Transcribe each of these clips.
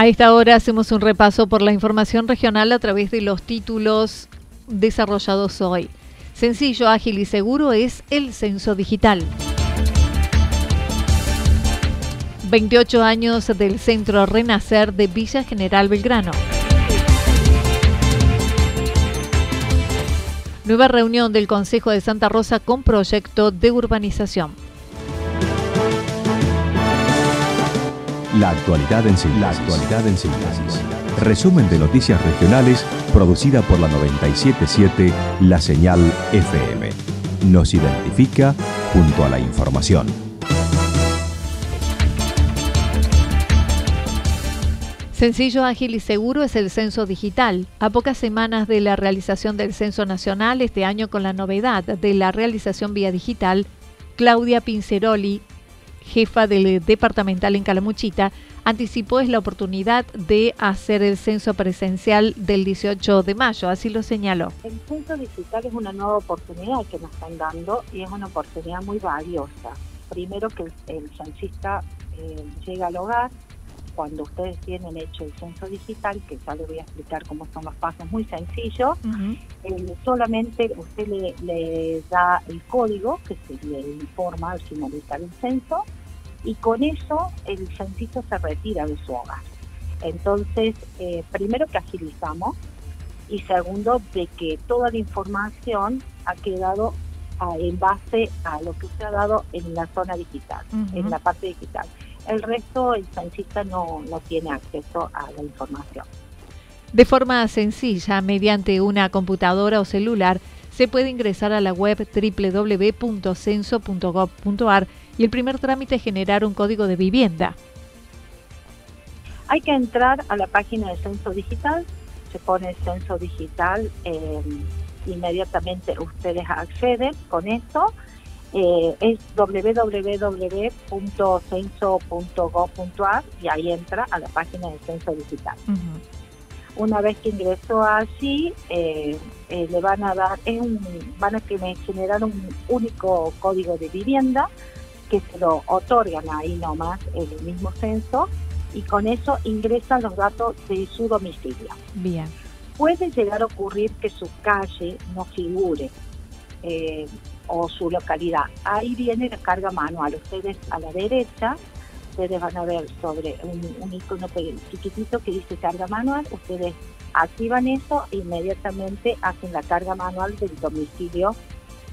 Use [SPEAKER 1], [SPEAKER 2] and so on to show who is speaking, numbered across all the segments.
[SPEAKER 1] A esta hora hacemos un repaso por la información regional a través de los títulos desarrollados hoy. Sencillo, ágil y seguro es el censo digital. 28 años del Centro Renacer de Villa General Belgrano. Nueva reunión del Consejo de Santa Rosa con proyecto de urbanización.
[SPEAKER 2] La actualidad en síntesis. La actualidad en síntesis. Resumen de noticias regionales producida por la 977 La Señal FM. Nos identifica junto a la información.
[SPEAKER 1] Sencillo, ágil y seguro es el censo digital. A pocas semanas de la realización del censo nacional, este año con la novedad de la realización vía digital, Claudia Pinceroli, jefa del departamental en Calamuchita, anticipó es la oportunidad de hacer el censo presencial del 18 de mayo, así lo señaló.
[SPEAKER 3] El censo digital es una nueva oportunidad que nos están dando y es una oportunidad muy valiosa. Primero que el, el censista eh, llega al hogar, cuando ustedes tienen hecho el censo digital, que ya les voy a explicar cómo son los pasos muy sencillos, eh, solamente usted le, le, da el código que se le informa al finalizar el censo y con eso el censista se retira de su hogar. Entonces, eh, primero que agilizamos y segundo de que toda la información ha quedado a, en base a lo que se ha dado en la zona digital, en la parte digital. El resto, el censista no, no tiene acceso a la información.
[SPEAKER 1] De forma sencilla, mediante una computadora o celular, se puede ingresar a la web www.censo.gov.ar y el primer trámite es generar un código de vivienda.
[SPEAKER 3] Hay que entrar a la página de Censo Digital, se pone Censo Digital, eh, inmediatamente ustedes acceden con esto. Eh, es www.censo.gov.ar y ahí entra a la página de Censo Digital. Uh -huh. Una vez que ingresó allí, eh, eh, le van a dar, es un, van a generar un único código de vivienda que se lo otorgan ahí nomás en el mismo censo y con eso ingresan los datos de su domicilio.
[SPEAKER 1] Bien.
[SPEAKER 3] Puede llegar a ocurrir que su calle no figure eh, o su localidad. Ahí viene la carga manual. Ustedes a la derecha, ustedes van a ver sobre un, un icono chiquitito que dice carga manual. Ustedes activan eso e inmediatamente hacen la carga manual del domicilio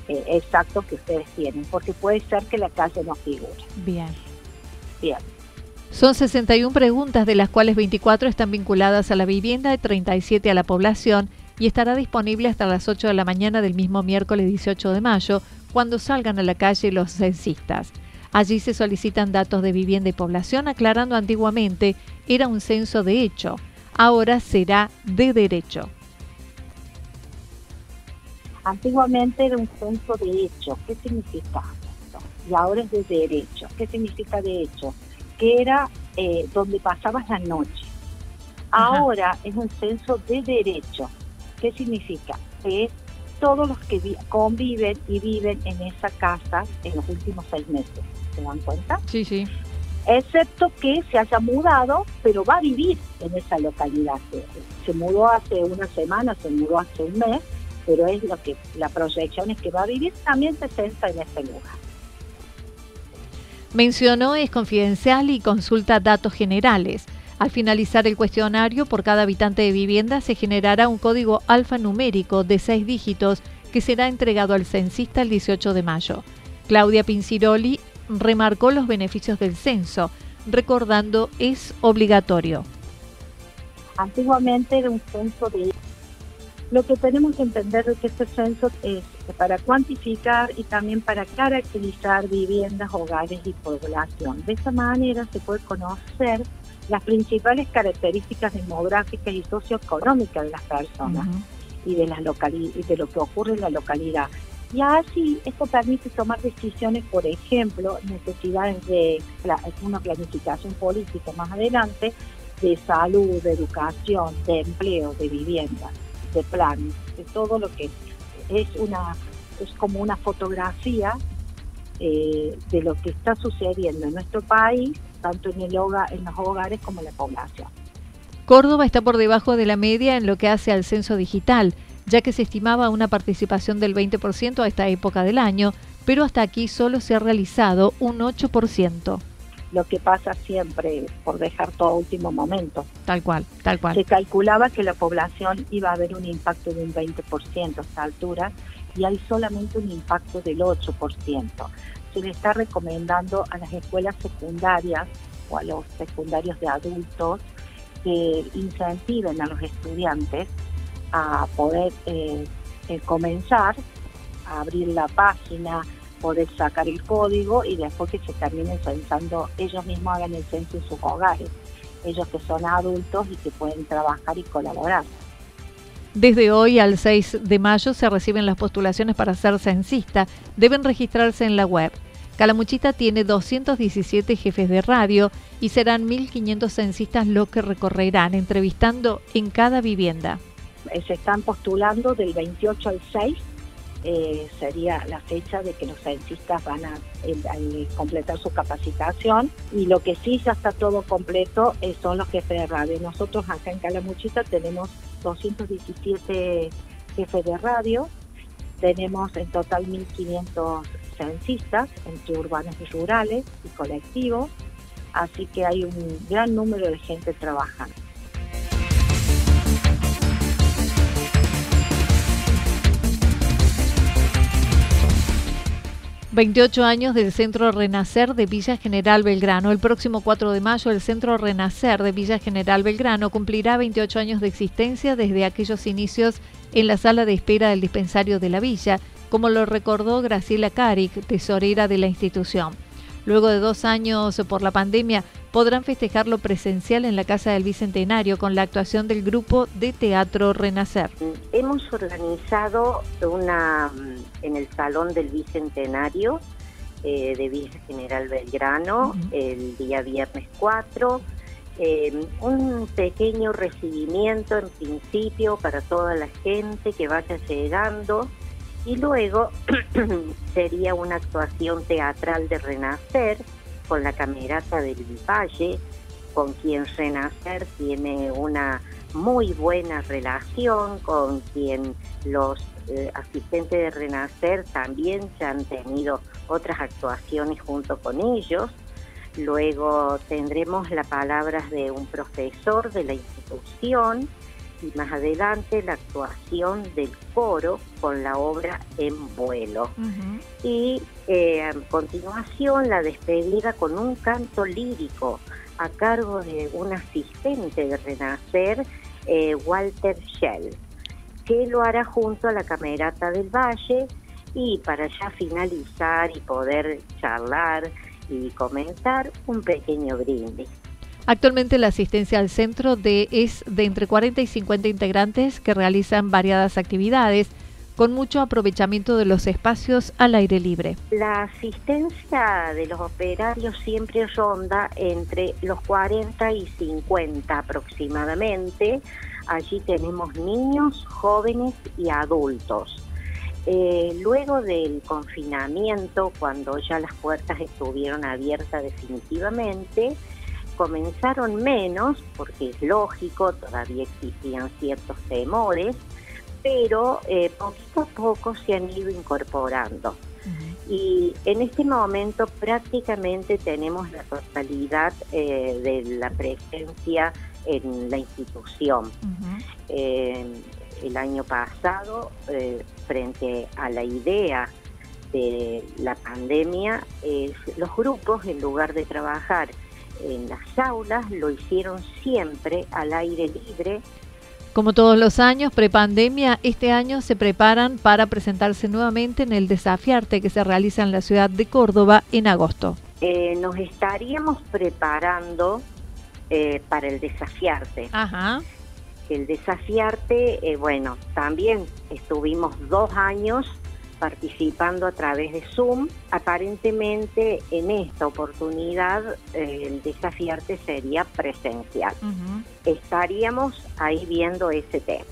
[SPEAKER 3] eh, exacto que ustedes tienen, porque puede ser que la calle no figure.
[SPEAKER 1] Bien.
[SPEAKER 3] Bien.
[SPEAKER 1] Son 61 preguntas, de las cuales 24 están vinculadas a la vivienda y 37 a la población, y estará disponible hasta las 8 de la mañana del mismo miércoles 18 de mayo, cuando salgan a la calle los censistas. Allí se solicitan datos de vivienda y población, aclarando antiguamente era un censo de hecho, ahora será de derecho.
[SPEAKER 3] Antiguamente era un censo de hecho. ¿Qué significa esto? Y ahora es de derecho. ¿Qué significa de hecho? Que era eh, donde pasabas la noche. Ahora es un censo de derecho. ¿Qué significa? Que todos los que conviven y viven en esa casa en los últimos seis meses. ¿Se dan cuenta?
[SPEAKER 1] Sí, sí.
[SPEAKER 3] Excepto que se haya mudado, pero va a vivir en esa localidad. Se mudó hace una semana, se mudó hace un mes, pero es lo que la proyección es que va a vivir, también se censa en ese lugar.
[SPEAKER 1] Mencionó es confidencial y consulta datos generales. Al finalizar el cuestionario, por cada habitante de vivienda se generará un código alfanumérico de seis dígitos que será entregado al censista el 18 de mayo. Claudia Pinciroli remarcó los beneficios del censo, recordando es obligatorio.
[SPEAKER 3] Antiguamente era un censo de... Lo que tenemos que entender es que este censo es para cuantificar y también para caracterizar viviendas, hogares y población. De esa manera se puede conocer las principales características demográficas y socioeconómicas de las personas y de las y de lo que ocurre en la localidad. Y así esto permite tomar decisiones, por ejemplo, necesidades de una planificación política más adelante, de salud, de educación, de empleo, de vivienda, de planes, de todo lo que es una es como una fotografía eh, de lo que está sucediendo en nuestro país tanto en, el hogar, en los hogares como en la población.
[SPEAKER 1] Córdoba está por debajo de la media en lo que hace al censo digital, ya que se estimaba una participación del 20% a esta época del año, pero hasta aquí solo se ha realizado un 8%.
[SPEAKER 3] Lo que pasa siempre por dejar todo último momento.
[SPEAKER 1] Tal cual, tal cual.
[SPEAKER 3] Se calculaba que la población iba a haber un impacto de un 20% a esta altura y hay solamente un impacto del 8% se le está recomendando a las escuelas secundarias o a los secundarios de adultos que incentiven a los estudiantes a poder eh, eh, comenzar a abrir la página, poder sacar el código y después que se terminen censando, ellos mismos hagan el censo en sus hogares, ellos que son adultos y que pueden trabajar y colaborar.
[SPEAKER 1] Desde hoy al 6 de mayo se reciben las postulaciones para ser censista. Deben registrarse en la web Calamuchita tiene 217 jefes de radio y serán 1.500 censistas los que recorrerán entrevistando en cada vivienda.
[SPEAKER 3] Eh, se están postulando del 28 al 6, eh, sería la fecha de que los censistas van a, completar su capacitación y lo que sí ya está todo completo eh, son los jefes de radio. Nosotros acá en Calamuchita tenemos 217 jefes de radio, tenemos en total 1.500 censistas entre urbanos y rurales y colectivos, así que hay un gran número de gente trabajando.
[SPEAKER 1] 28 años del Centro Renacer de Villa General Belgrano. El próximo 4 de mayo el Centro Renacer de Villa General Belgrano cumplirá 28 años de existencia desde aquellos inicios en la sala de espera del dispensario de la villa como lo recordó Graciela Caric, tesorera de la institución. Luego de dos años por la pandemia, podrán festejarlo presencial en la Casa del Bicentenario con la actuación del grupo de teatro Renacer.
[SPEAKER 4] Hemos organizado una en el Salón del Bicentenario eh, de Villa General Belgrano el día viernes 4. Eh, un pequeño recibimiento en principio para toda la gente que vaya llegando y luego sería una actuación teatral de Renacer con la camerata del Valle, con quien Renacer tiene una muy buena relación, con quien los eh, asistentes de Renacer también ya han tenido otras actuaciones junto con ellos. Luego tendremos las palabras de un profesor de la institución y más adelante la actuación del coro con la obra En vuelo. Y eh, a continuación la despedida con un canto lírico a cargo de un asistente de Renacer, eh, Walter Shell, que lo hará junto a la Camerata del Valle y para ya finalizar y poder charlar y comenzar un pequeño brindis.
[SPEAKER 1] Actualmente la asistencia al centro de, es de entre 40 y 50 integrantes que realizan variadas actividades con mucho aprovechamiento de los espacios al aire libre.
[SPEAKER 4] La asistencia de los operarios siempre ronda entre los 40 y 50 aproximadamente. Allí tenemos niños, jóvenes y adultos. Eh, luego del confinamiento, cuando ya las puertas estuvieron abiertas definitivamente, comenzaron menos, porque es lógico, todavía existían ciertos temores, pero eh, poquito a poco se han ido incorporando. Y en este momento prácticamente tenemos la totalidad eh, de la presencia en la institución. el año pasado, eh, frente a la idea de la pandemia, los grupos, en lugar de trabajar en las aulas, lo hicieron siempre al aire libre,
[SPEAKER 1] como todos los años, prepandemia, este año se preparan para presentarse nuevamente en el desafiarte que se realiza en la ciudad de Córdoba en agosto.
[SPEAKER 4] Eh, nos estaríamos preparando eh, para el desafiarte.
[SPEAKER 1] Ajá.
[SPEAKER 4] El desafiarte, eh, bueno, también estuvimos dos años participando a través de Zoom. Aparentemente en esta oportunidad eh, el desafiarte sería presencial. Estaríamos ahí viendo ese tema.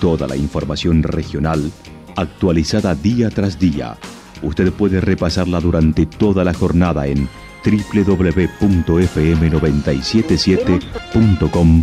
[SPEAKER 2] Toda la información regional actualizada día tras día. Usted puede repasarla durante toda la jornada en www.fm977.com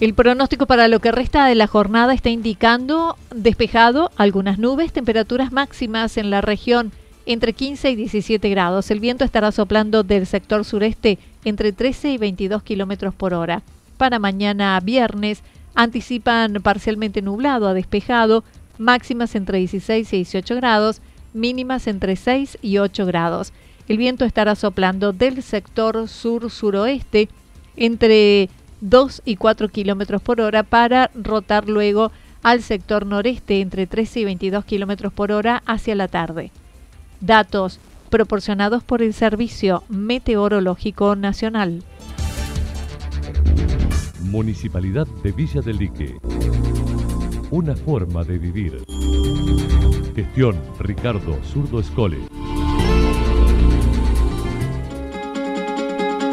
[SPEAKER 1] El pronóstico para lo que resta de la jornada está indicando despejado, algunas nubes, temperaturas máximas en la región entre 15 y 17 grados. El viento estará soplando del sector sureste entre 13 y 22 kilómetros por hora. Para mañana viernes anticipan parcialmente nublado a despejado, máximas entre 16 y 18 grados, mínimas entre 6 y 8 grados. El viento estará soplando del sector sur-suroeste entre 2 y 4 kilómetros por hora para rotar luego al sector noreste entre 13 y 22 kilómetros por hora hacia la tarde. Datos proporcionados por el Servicio Meteorológico Nacional.
[SPEAKER 5] Municipalidad de Villa del Lique. Una forma de vivir. Gestión Ricardo Zurdo Escole.